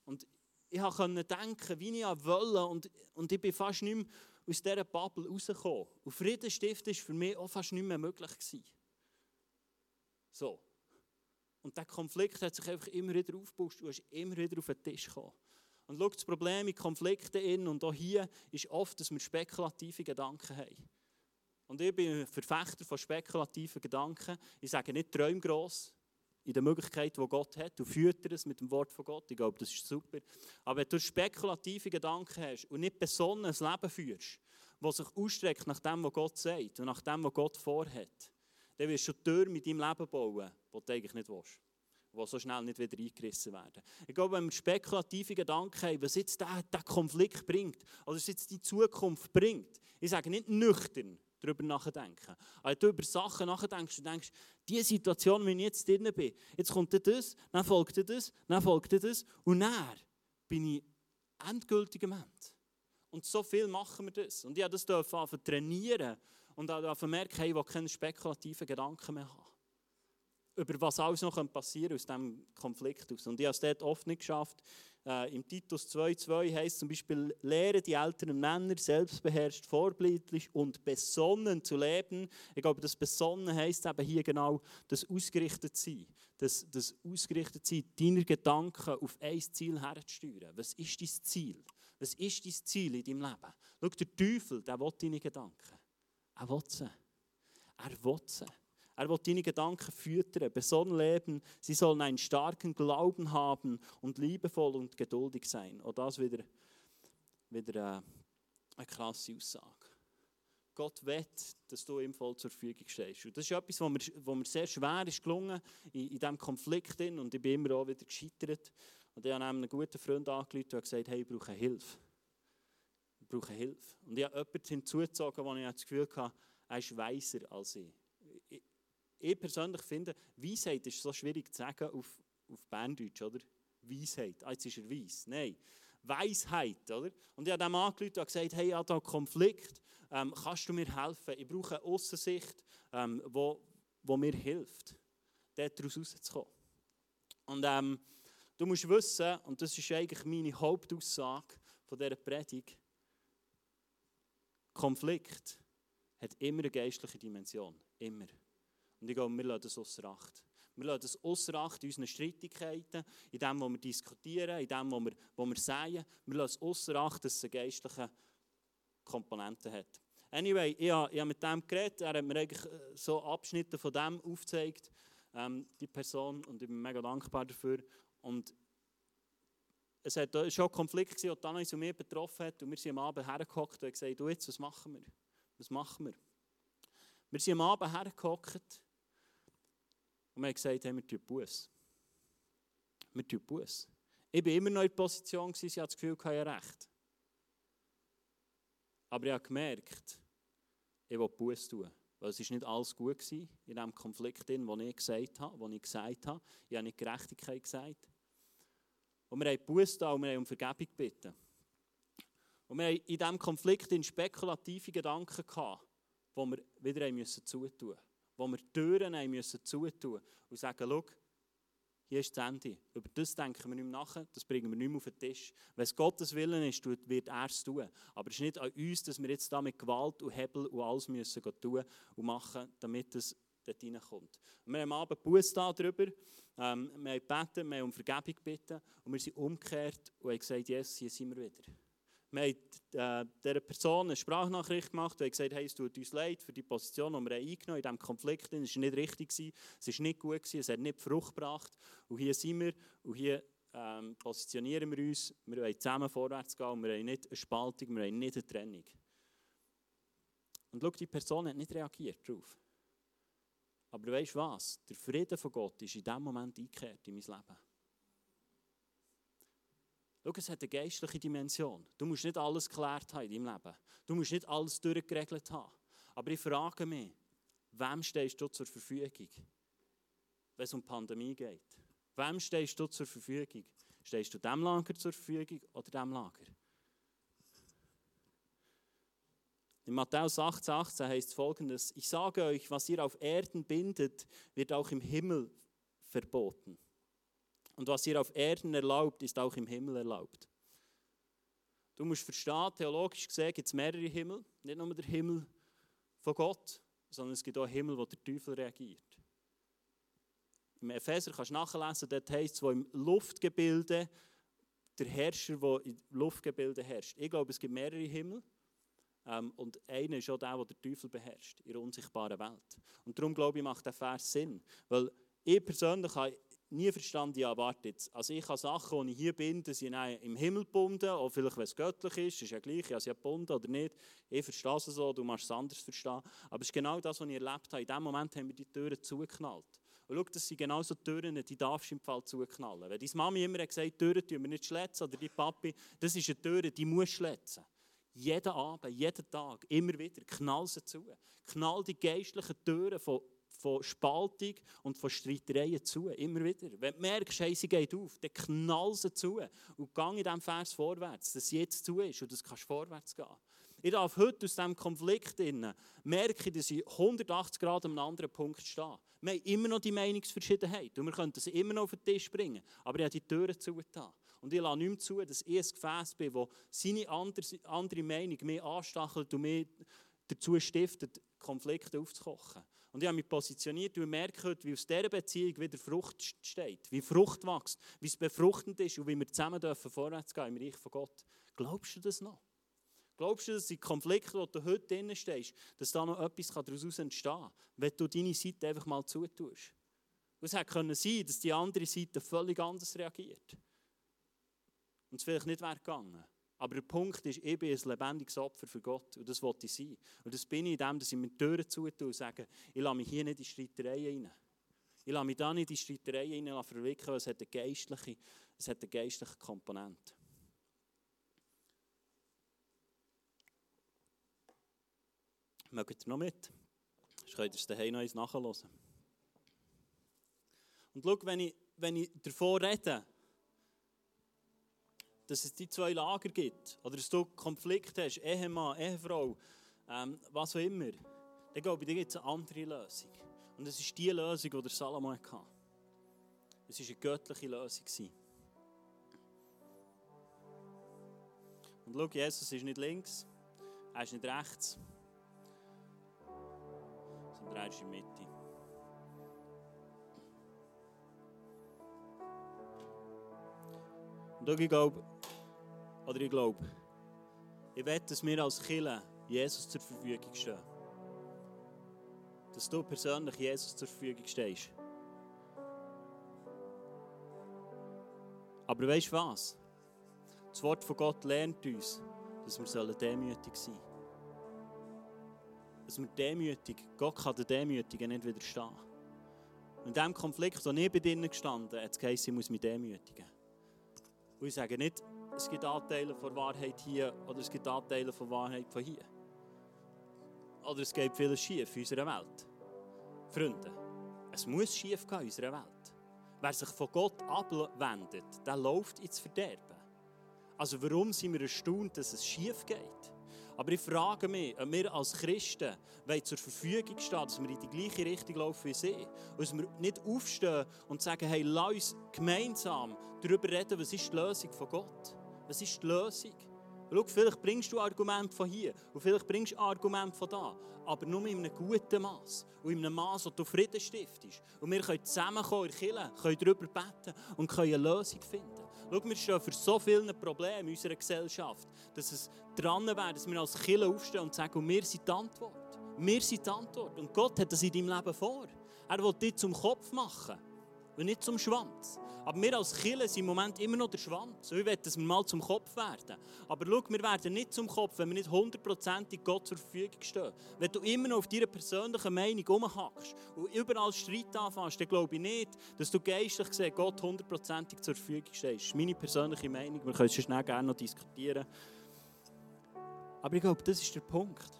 Und ich konnte denken, wie ich wollte. Und, und ich bin fast nicht mehr aus dieser Bubble rausgekommen. Und Friedenstift war für mich auch fast nicht mehr möglich. Gewesen. So. Und der Konflikt hat sich einfach immer wieder aufgebaut. Du hast immer wieder auf den Tisch gekommen. Und schau, das Problem mit Konflikten in und auch hier ist oft, dass wir spekulative Gedanken haben. Und ich bin ein Verfechter von spekulativen Gedanken. Ich sage nicht träum gross in der Möglichkeit, die Gott hat. Du führst es mit dem Wort von Gott. Ich glaube, das ist super. Aber wenn du spekulative Gedanken hast und nicht besonnenes Leben führst, das sich ausstreckt nach dem, was Gott sagt und nach dem, was Gott vorhat, dann wirst du Türen mit deinem Leben bauen, die du eigentlich nicht willst. Die so schnell nicht wieder eingerissen werden. Ich glaube, wenn wir spekulative Gedanken haben, was jetzt der, der Konflikt bringt, oder was jetzt die Zukunft bringt, ich sage nicht nüchtern darüber nachdenken, aber wenn du über Sachen nachdenkst und denkst, die Situation, wenn ich jetzt drin bin, jetzt kommt das, dann folgt das, dann folgt das, und dann bin ich endgültig am Ende. Und so viel machen wir das. Und ich durfte das trainieren und auch merken, ich will keine spekulativen Gedanken mehr haben. Über was alles noch passieren aus diesem Konflikt. Aus. Und ich habe es dort oft nicht geschafft. Äh, Im Titus 2,2 heißt zum Beispiel, lehre die älteren Männer selbstbeherrscht, vorbildlich und besonnen zu leben. Ich glaube, das Besonnen heißt eben hier genau das ausgerichtet sein. Das, das ausgerichtet sein, deine Gedanken auf ein Ziel herzusteuern. Was ist dein Ziel? Was ist dein Ziel in deinem Leben? Schau, der Teufel, der will deine Gedanken. Er will sie. Er will sie. Er will deine Gedanken füttern, besonnen leben. Sie sollen einen starken Glauben haben und liebevoll und geduldig sein. Und das wieder, wieder äh, eine krasse Aussage. Gott will, dass du ihm voll zur Verfügung stehst. Und das ist etwas, was mir, was mir sehr schwer ist gelungen in, in diesem Konflikt. Und ich bin immer auch wieder gescheitert. Und ich habe einen guten Freund angerufen und gesagt, hey, ich brauche Hilfe brauchen Hilfe. Und ich habe jemanden hinzugezogen, wo ich das Gefühl hatte, er ist weiser als ich. Ich, ich persönlich finde, Weisheit ist so schwierig zu sagen auf, auf Berndeutsch, oder? Weisheit. Ah, jetzt ist er weiss. Nein. Weisheit, oder? Und ich habe dem angerufen und gesagt, hey, ich Konflikt. Ähm, kannst du mir helfen? Ich brauche eine Aussensicht, ähm, wo, wo mir hilft, daraus rauszukommen. Und ähm, du musst wissen, und das ist eigentlich meine Hauptaussage von dieser Predigt, Konflikt hat immer eine geistliche Dimension. Immer. Und ich glaube, wir lassen das außer Acht. Wir lassen das außer Acht in unseren Streitigkeiten, in dem, was wir diskutieren, in dem, was wir, was wir sagen. Wir lassen außer Acht, dass es eine geistliche Komponente hat. Anyway, ich habe, ich habe mit dem geredet. Er hat mir eigentlich äh, so Abschnitte von dem aufgezeigt, ähm, die Person, und ich bin mega dankbar dafür. Und es war schon ein Konflikt, der Tannis und mich betroffen hat. Und wir sind am Abend hergehockt und haben gesagt, du jetzt, was machen wir? Was machen wir? Wir sind am Abend hergehockt und wir haben gesagt, hey, wir tun Buß. Wir tun Buß. Ich war immer noch in der Position, ich hatte das Gefühl, ich habe recht. Aber ich habe gemerkt, ich will Buß tun. Weil es ist nicht alles gut war in diesem Konflikt, den ich gesagt habe, wo ich gesagt habe. Ich habe nicht Gerechtigkeit gesagt. Und wir haben Buße da und wir haben um Vergebung gebeten. Und wir haben in diesem Konflikt in spekulative Gedanken gehabt, wo wir wieder haben müssen zutun mussten. Wo wir Türen haben müssen zutun und sagen, schau, hier ist das Ende. Über das denken wir nicht mehr nach, das bringen wir nicht mehr auf den Tisch. Wenn es Gottes Willen ist, wird er es tun. Aber es ist nicht an uns, dass wir jetzt da mit Gewalt und Hebel und alles müssen tun und machen, damit es dort reinkommt. Und wir haben am Abend Buß darüber. Ähm, wir haben gebeten, wir haben um Vergebung gebeten und wir sind umgekehrt und haben gesagt, Jesus, hier sind wir wieder. Wir haben äh, dieser Person eine Sprachnachricht gemacht und haben gesagt, hey, es tut uns leid für die Position, die wir eingenommen haben in diesem Konflikt. Es war nicht richtig, es war nicht gut, es hat nicht Frucht gebracht. Und hier sind wir und hier ähm, positionieren wir uns, wir wollen zusammen vorwärts gehen und wir wollen nicht eine Spaltung, wir wollen nicht eine Trennung. Und schau, die Person hat nicht reagiert darauf. Aber weißt du was? Der Frieden von Gott ist in diesem Moment eingekehrt in mein Leben. Schau, es hat eine geistliche Dimension. Du musst nicht alles geklärt haben in deinem Leben. Du musst nicht alles durchgeregelt haben. Aber ich frage mich, wem stehst du zur Verfügung, wenn es um die Pandemie geht? Wem stehst du zur Verfügung? Stehst du dem Lager zur Verfügung oder dem Lager? In Matthäus 18, 18 heißt folgendes: Ich sage euch, was ihr auf Erden bindet, wird auch im Himmel verboten. Und was ihr auf Erden erlaubt, ist auch im Himmel erlaubt. Du musst verstehen, theologisch gesehen gibt es mehrere Himmel. Nicht nur der Himmel von Gott, sondern es gibt auch einen Himmel, wo der Teufel reagiert. Im Epheser kannst du nachlesen, dort heißt es, wo im Luftgebilde der Herrscher, der im Luftgebilde herrscht. Ich glaube, es gibt mehrere Himmel. Ähm, und einer ist auch der, der der Teufel beherrscht, in der unsichtbaren Welt. Und darum glaube ich, macht der Vers Sinn. Weil ich persönlich habe nie verstanden, ja, warte jetzt. Also ich habe Sachen, die ich hier bin, die sind im Himmel gebunden, oder vielleicht, wenn es göttlich ist, ist ja gleich, ich habe sie gebunden oder nicht. Ich verstehe es so, du machst es anders verstehen. Aber es ist genau das, was ich erlebt habe. In dem Moment haben wir die Türen zugeknallt. Und schau, das sind genau so Türen, die darfst du im Fall zuknallen. Wenn deine Mami immer gesagt hat, Türen tun wir nicht schletzen, oder dein Papi, das ist eine Tür, die muss schletzen. Jeden Abend, jeden Tag, immer wieder, knall sie zu. Knall die geistlichen Türen von von Spaltung und von Streitereien zu. Immer wieder. Wenn du merkst, hey, sie geht auf, dann knall sie zu und geh in diesem Vers vorwärts, dass sie jetzt zu ist und dass du vorwärts gehen Ich darf heute aus diesem Konflikt merken, dass ich 180 Grad an einem anderen Punkt stehe. Wir haben immer noch die Meinungsverschiedenheit und wir könnten sie immer noch auf den Tisch bringen, aber ich habe die Türen zugetan. Und ich lasse nicht zu, dass ich ein Gefäß bin, das seine andere Meinung mehr anstachelt und mehr dazu stiftet, Konflikte aufzukochen. Und ich habe mich positioniert und merke heute, wie aus dieser Beziehung wieder Frucht steht, wie Frucht wächst, wie es befruchtend ist und wie wir zusammen dürfen vorwärts gehen im Reich von Gott. Glaubst du das noch? Glaubst du, dass die Konflikte, wo du heute drin stehst, dass da noch etwas daraus entstehen kann, wenn du deine Seite einfach mal zutust? Es hätte können sein, dass die andere Seite völlig anders reagiert. Und es vielleicht nicht wäre gegangen. Aber der Punkt ist, ich bin ein lebendiges Opfer für Gott und das wollte ich sein. Und das bin ich in dem, dass ich mir die Türen zutue und sage, ich lasse mich hier nicht in Streitereien rein. Ich lasse mich da nicht in Streitereien rein verwickeln, es hat eine geistliche, es hat eine geistliche Komponente. Mögt ihr noch mit? Sonst könnt ihr es daheim noch nachhören. Und schau, wenn ich, wenn ich davon rede, dass es die zwei Lager gibt oder dass du Konflikt hast, Ehemann, Ehefrau, ähm, was auch immer, dann glaube ich, da gibt es eine andere Lösung. Und es ist die Lösung, die der Salomo hatte. Es war eine göttliche Lösung. Und schau, Jesus ist nicht links, er ist nicht rechts, sondern er ist in der Mitte. Und ich glaube, oder ich glaube, ich will, dass wir als Killer Jesus zur Verfügung stehen. Dass du persönlich Jesus zur Verfügung stehst. Aber weißt du was? Das Wort von Gott lernt uns, dass wir demütig sein sollen. Dass wir demütig, Gott kann den Demütigen nicht widerstehen. In diesem Konflikt, wo ich bei dir gestanden hat es geheißen, ich muss mich demütigen. Und ich sage nicht, es gibt Anteile von Wahrheit hier oder es gibt Anteile von Wahrheit von hier. Oder es geht vieles schief in unserer Welt. Freunde, es muss schief gehen in unserer Welt. Wer sich von Gott abwendet, der läuft ins Verderben. Also warum sind wir erstaunt, dass es schief geht? Aber ich frage mich, ob wir als Christen zur Verfügung stehen, dass wir in die gleiche Richtung laufen wie sie. Und dass wir nicht aufstehen und sagen, hey, lass uns gemeinsam darüber reden, was ist die Lösung von Gott? Was ist die Lösung? Schau, vielleicht bringst du Argumente von hier und vielleicht bringst du Argumente von da, aber nur in einem guten Maß und in einem Maß, wo du Frieden stiftest. Und wir können zusammenkommen in Kirche, können darüber beten und können eine Lösung finden. Schau, wir stehen für so viele Probleme in unserer Gesellschaft, dass es dran wäre, dass wir als Kirche aufstehen und sagen, wir sind die Antwort. Wir sind die Antwort. Und Gott hat das in deinem Leben vor. Er will dich zum Kopf machen. Und nicht zum Schwanz. Aber wir als Killer sind im Moment immer noch der Schwanz. ich will, dass wir mal zum Kopf werden. Aber schau, wir werden nicht zum Kopf, wenn wir nicht hundertprozentig Gott zur Verfügung stehen. Wenn du immer noch auf deiner persönlichen Meinung rumhackst und überall Streit anfängst, dann glaube ich nicht, dass du geistlich gesehen Gott hundertprozentig zur Verfügung stehst. Das ist meine persönliche Meinung. Wir können es schnell gerne noch diskutieren. Aber ich glaube, das ist der Punkt.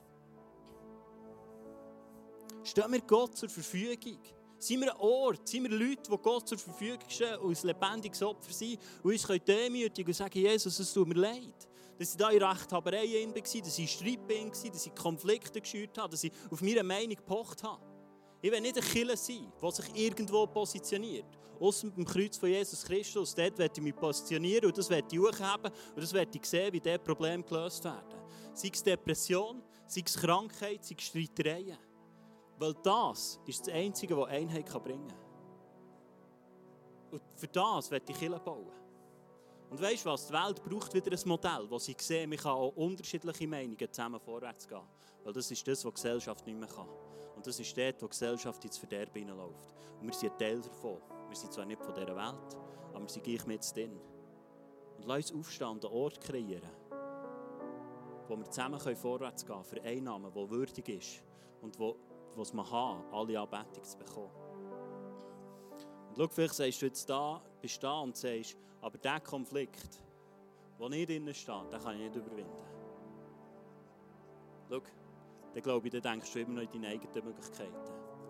Stehen wir Gott zur Verfügung? Sind wir ein Ort, sind wir Leute, die Gott zur Verfügung stehen und ein lebendiges Opfer sind und uns demütigen und sagen, Jesus, es tut mir leid. Dass ich da in Rechthaberei war, dass ich Streit bin, dass ich Konflikte geschürt habe, dass ich auf meine Meinung gepocht habe. Ich will nicht ein Killer sein, der sich irgendwo positioniert. Außer dem Kreuz von Jesus Christus. Dort werde ich mich positionieren und das werde ich hochheben und das werde ich sehen, wie dieses Problem gelöst werden. Sei es Depression, sei es Krankheit, sei es Streitereien. Weil das ist das Einzige, was Einheit bringen kann. Und für das werde ich Kirche bauen. Und weißt du was? Die Welt braucht wieder ein Modell, wo sie sehen, man kann auch unterschiedliche Meinungen zusammen vorwärts gehen. Weil das ist das, was die Gesellschaft nicht mehr kann. Und das ist dort, wo die Gesellschaft ins Verderben hineinläuft. Und wir sind Teil davon. Wir sind zwar nicht von dieser Welt, aber wir sind gleich mit drin. Und lass uns aufstehen und einen Ort kreieren, wo wir zusammen vorwärts gehen können, für Einnahmen, der würdig ist und wo was man haben, alle Anbetung zu bekommen. Und schau, vielleicht sagst du jetzt da, bist da und sagst, aber der Konflikt, der nicht drinnen steht, den kann ich nicht überwinden. Schau, dann glaube ich, dann denkst du immer noch in deine eigenen Möglichkeiten.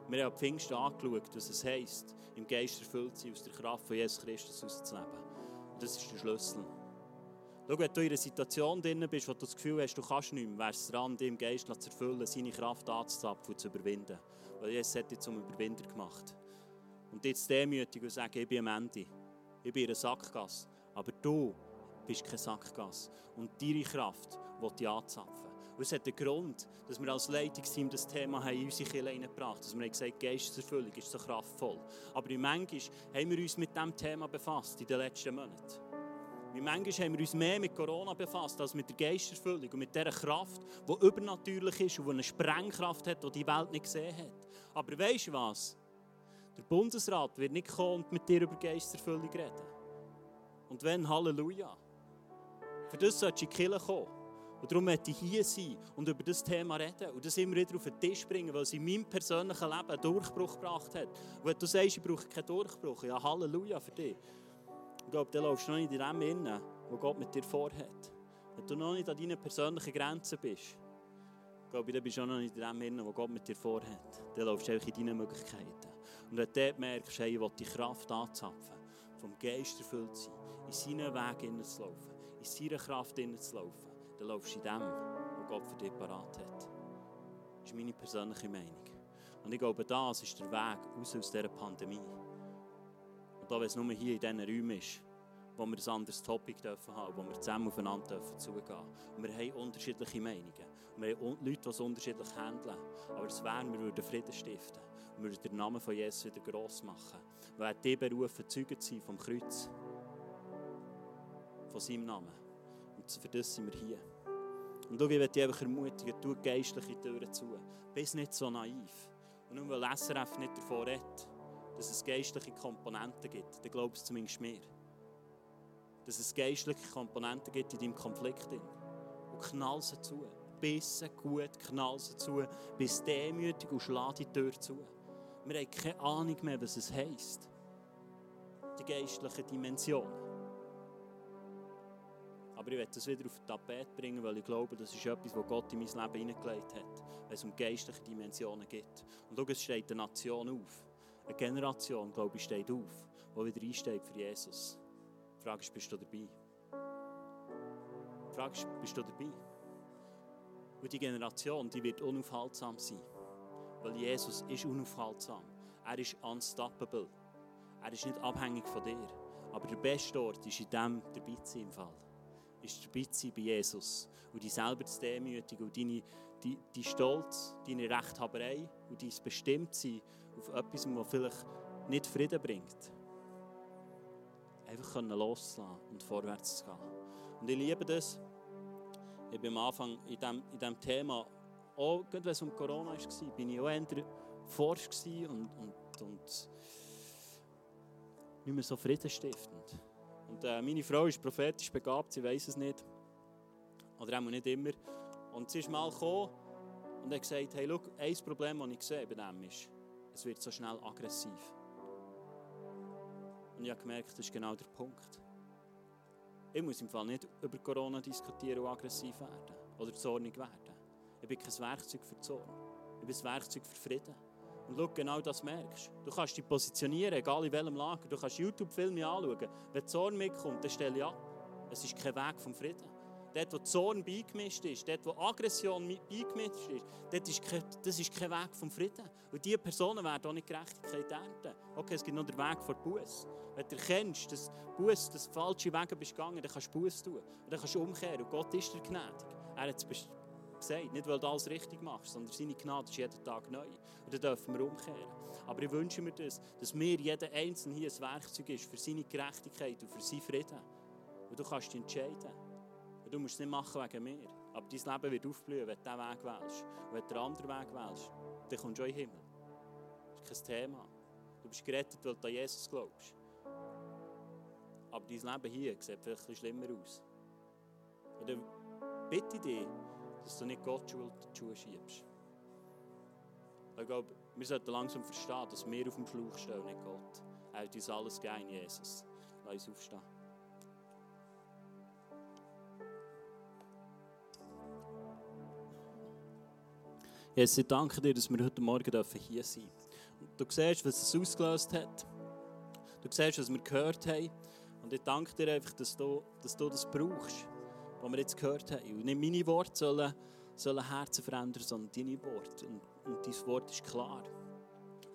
Wir haben Pfingsten angeschaut, was es heisst, im Geist erfüllt zu sein, aus der Kraft von Jesus Christus auszuleben. Und das ist der Schlüssel. Schau, wenn du in einer Situation drin bist, wo du das Gefühl hast, du kannst nicht mehr, wärst es dran, im Geist zu erfüllen, seine Kraft anzuzapfen und zu überwinden. Weil Jesus hat dich zum Überwinder gemacht. Und jetzt demütig und sagen, ich bin am Ende. Ich bin in einer Sackgasse. Aber du bist keine Sackgasse. Und deine Kraft will dich anzapfen. Und es hat einen Grund, dass wir als Leitungsteam das Thema in unsere Kirche hineingebracht haben. Dass wir gesagt haben, Geisteserfüllung ist so kraftvoll. Aber manchmal haben wir uns mit diesem Thema befasst in den letzten Monaten. Wie manchmal haben wir uns mehr mit Corona befasst als mit der Geisterfüllung und mit dieser Kraft, die übernatürlich ist und die eine Sprengkraft hat, die die Welt nicht gesehen hat. Aber weißt du was? Der Bundesrat wird nicht kommen und mit dir über Geisterfüllung reden. Und wenn, Halleluja. Für das solltest du in die Kirche kommen. Und darum möchte ich hier sein und über das Thema reden und das immer wieder auf den Tisch bringen, weil es in meinem persönlichen Leben einen Durchbruch gebracht hat. Und wenn du sagst, ich brauche keinen Durchbruch, ja Halleluja für dich. Ich glaube, dann läufst du noch nicht in dem innen, wo Gott mit dir vorhat. Wenn du noch nicht an deinen persönlichen Grenzen bist, glaube ich, dann bist du noch nicht in dem innen, wo Gott mit dir vorhat. Dann läufst du einfach in deinen Möglichkeiten. Und wenn du merkst, hey, ich will die Kraft anzapfen, vom Geist erfüllt sein, in seinen Weg zu laufen, in seiner Kraft zu laufen, dann laufst du in dem, was Gott für dich parat hat. Das ist meine persönliche Meinung. Und ich glaube, das ist der Weg raus aus dieser Pandemie. Und auch wenn es nur hier in diesen Räumen ist, wo wir ein anderes Topic dürfen haben, wo wir zusammen aufeinander dürfen zugehen. Und wir haben unterschiedliche Meinungen. Und wir haben Leute, die es unterschiedlich handeln. Aber es wäre, wir würden Frieden stiften. Und wir würden den Namen von Jesus wieder gross machen. Weil er die berufen, Zeugen zu sein vom Kreuz. Von seinem Namen. Und für das sind wir hier. Und schau, ich möchte dich einfach ermutigen, tu geistliche Türen zu. Bist nicht so naiv. Und nur weil SRF nicht davon redet, dass es geistliche Komponenten gibt, dann glaubst du zumindest mir. Dass es geistliche Komponenten gibt in deinem Konflikt. Und knall sie zu. Bissen gut, knall sie zu. Bist demütig und schlag die Tür zu. Wir haben keine Ahnung mehr, was es heisst. Die geistliche Dimension. Aber ich werde das wieder auf das Tapet bringen, weil ich glaube, das ist etwas, was Gott in mein Leben hineingelegt hat, wenn es um geistliche Dimensionen geht. Und schau, es steht eine Nation auf. Eine Generation, glaube ich, steht auf, die wieder einsteht für Jesus. Die Frage ist, bist du dabei? Die Frage ist, bist du dabei? Und die Generation, die wird unaufhaltsam sein. Weil Jesus ist unaufhaltsam. Er ist unstoppable. Er ist nicht abhängig von dir. Aber der beste Ort ist in dem dabei zu sein Fall. Ist dabei zu sein bei Jesus. Und dich selber zu demütigen und deine, die, die Stolz, deine Rechthaberei und dein Bestimmtsein auf etwas, was vielleicht nicht Frieden bringt. Einfach können loslassen und vorwärts zu gehen. Und ich liebe das. Ich bin am Anfang in diesem in dem Thema, auch wenn es um Corona war, bin ich auch eher forsch und, und, und nicht mehr so friedenstiftend. Und äh, meine Frau ist prophetisch begabt, sie weiß es nicht. Oder auch nicht immer. Und sie ist mal gekommen und hat gesagt, hey, schau, ein Problem, das ich sehe bei dem ist, es wird so schnell aggressiv. Und ich habe gemerkt, das ist genau der Punkt. Ich muss im Fall nicht über Corona diskutieren und aggressiv werden oder zornig werden. Ich bin kein Werkzeug für Zorn. Ich bin ein Werkzeug für Frieden. Und schau, genau das merkst du. kannst dich positionieren, egal in welchem Lager. Du kannst YouTube-Filme anschauen. Wenn Zorn mitkommt, dann stelle ich ab. Es ist kein Weg vom Frieden. Dort, wo Zorn beigemischt ist, dort, wo Aggression beigemischt ist, dort ist kein, das ist kein Weg vom Frieden. Und diese Personen werden auch nicht Gerechtigkeit ernten. Okay, es gibt noch den Weg vor Buß. Wenn du erkennst, dass Buß, dass falsche Wege bist gegangen, dann kannst du Buß tun. Und dann kannst du umkehren. Und Gott ist dir gnädig. Er hat es gesagt, nicht weil du alles richtig machst, sondern seine Gnade ist jeden Tag neu. Und dann dürfen wir umkehren. Aber ich wünsche mir das, dass mir jeder Einzelne hier ein Werkzeug ist für seine Gerechtigkeit und für seinen Frieden. Und du kannst dich entscheiden. Du musst es nicht machen wegen mir. Aber dein Leben wird aufblühen, wenn du diesen Weg wählst. Und wenn du den anderen Weg wählst, dann kommst du auch in den Himmel. Das ist kein Thema. Du bist gerettet, weil du an Jesus glaubst. Aber dein Leben hier sieht vielleicht ein bisschen schlimmer aus. Und dann bitte ich dich, dass du nicht Gott Schuld die Schuhe schiebst. Ich glaube, wir sollten langsam verstehen, dass wir auf dem Fluch stehen, nicht Gott. Er hat uns alles gegeben, Jesus. Lass uns aufstehen. Jesus, ich danke dir, dass wir heute Morgen hier sein dürfen. Du siehst, was es ausgelöst hat. Du siehst, was wir gehört haben. Und ich danke dir einfach, dass du, dass du das brauchst was wir jetzt gehört haben. Und nicht meine Worte sollen, sollen Herzen verändern, sondern deine Worte. Und, und dein Wort ist klar.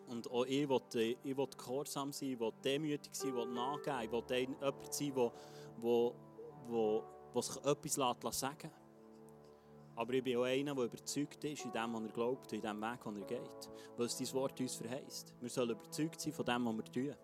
Und auch ich will, ich will gehorsam sein, ich will demütig sein, ich will nachgeben, ich will jemand sein, der, der, der, der etwas sagen lässt. Aber ich bin auch einer, der überzeugt ist in dem, was er glaubt, in dem Weg, den er geht. Weil es dein Wort uns verheißt. Wir sollen überzeugt sein von dem, was wir tun.